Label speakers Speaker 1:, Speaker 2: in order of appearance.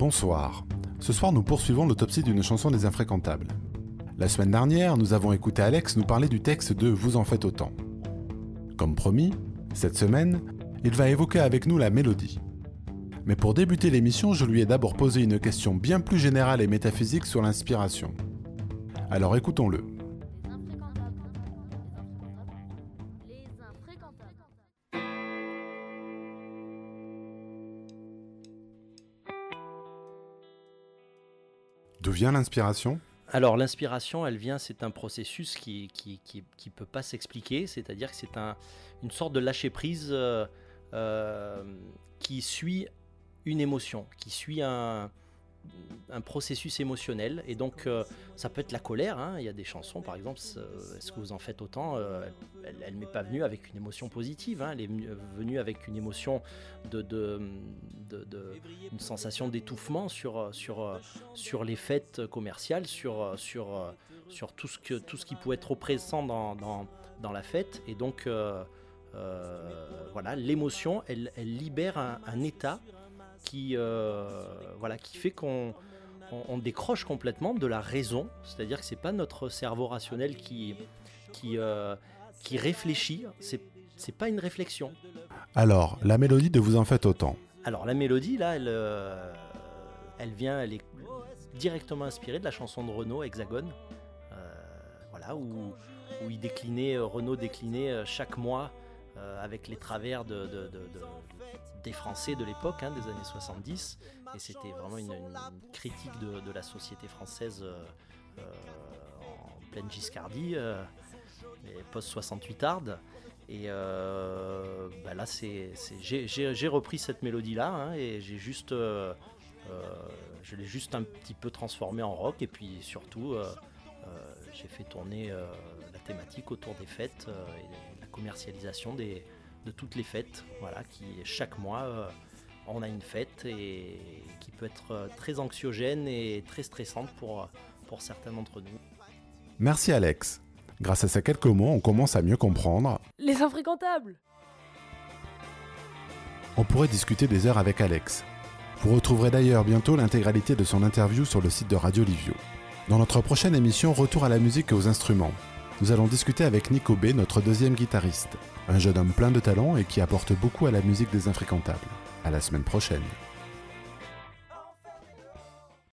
Speaker 1: Bonsoir. Ce soir, nous poursuivons l'autopsie d'une chanson des infréquentables. La semaine dernière, nous avons écouté Alex nous parler du texte de Vous en faites autant. Comme promis, cette semaine, il va évoquer avec nous la mélodie. Mais pour débuter l'émission, je lui ai d'abord posé une question bien plus générale et métaphysique sur l'inspiration. Alors écoutons-le. D'où vient l'inspiration?
Speaker 2: Alors l'inspiration, elle vient, c'est un processus qui qui, qui, qui peut pas s'expliquer, c'est-à-dire que c'est un, une sorte de lâcher prise euh, euh, qui suit une émotion, qui suit un, un processus émotionnel. Et donc euh, ça peut être la colère, hein. il y a des chansons par exemple, euh, Est-ce que vous en faites autant Euh, Elle ne m'est pas venue avec une émotion positive, hein. elle est venue- venue avec une émotion de... une sensation d'étouffement sur, sur, sur les fêtes commerciales, sur, sur, sur tout, ce que, tout ce qui pouvait être oppressant dans, dans, dans la fête. Et donc, euh, euh, voilà, l'émotion, elle, libère un état qui, euh, voilà, qui fait qu'on on, on décroche complètement de la raison. C'est-à-dire que c'est pas notre cerveau rationnel qui, qui, euh, qui réfléchit, c'est c'est pas une réflexion.
Speaker 1: Alors, la mélodie de Vous en faites autant.
Speaker 2: Alors la mélodie là, elle, euh, elle vient, elle est directement inspirée de la chanson de Renaud Hexagone, voilà où, où il déclinait, Renaud déclinait chaque mois euh, avec les travers de, de- de- de- des Français de l'époque, hein, des années 70, et c'était vraiment une, critique de, la société française euh, euh, en pleine Giscardie, euh, et post 68 arde. Et bah là, j'ai, repris cette mélodie-là hein, et j'ai juste, je l'ai juste un petit peu transformée en rock. Et puis surtout, j'ai fait tourner la thématique autour des fêtes commercialisation des, de toutes les fêtes. Voilà, qui chaque mois, euh, on a une fête et qui peut être euh, très anxiogène et très stressante pour, pour certains d'entre nous.
Speaker 1: Merci Alex. Grâce à ces quelques mots, on commence à mieux comprendre.
Speaker 3: Les infréquentables.
Speaker 1: On pourrait discuter des heures avec Alex. Vous retrouverez d'ailleurs bientôt l'intégralité de son interview sur le site de Radio Livio. Dans notre prochaine émission, retour à la musique et aux instruments. Nous allons discuter avec Nico B, notre deuxième guitariste, un jeune homme plein de talent et qui apporte beaucoup à la musique des infréquentables. À la semaine prochaine.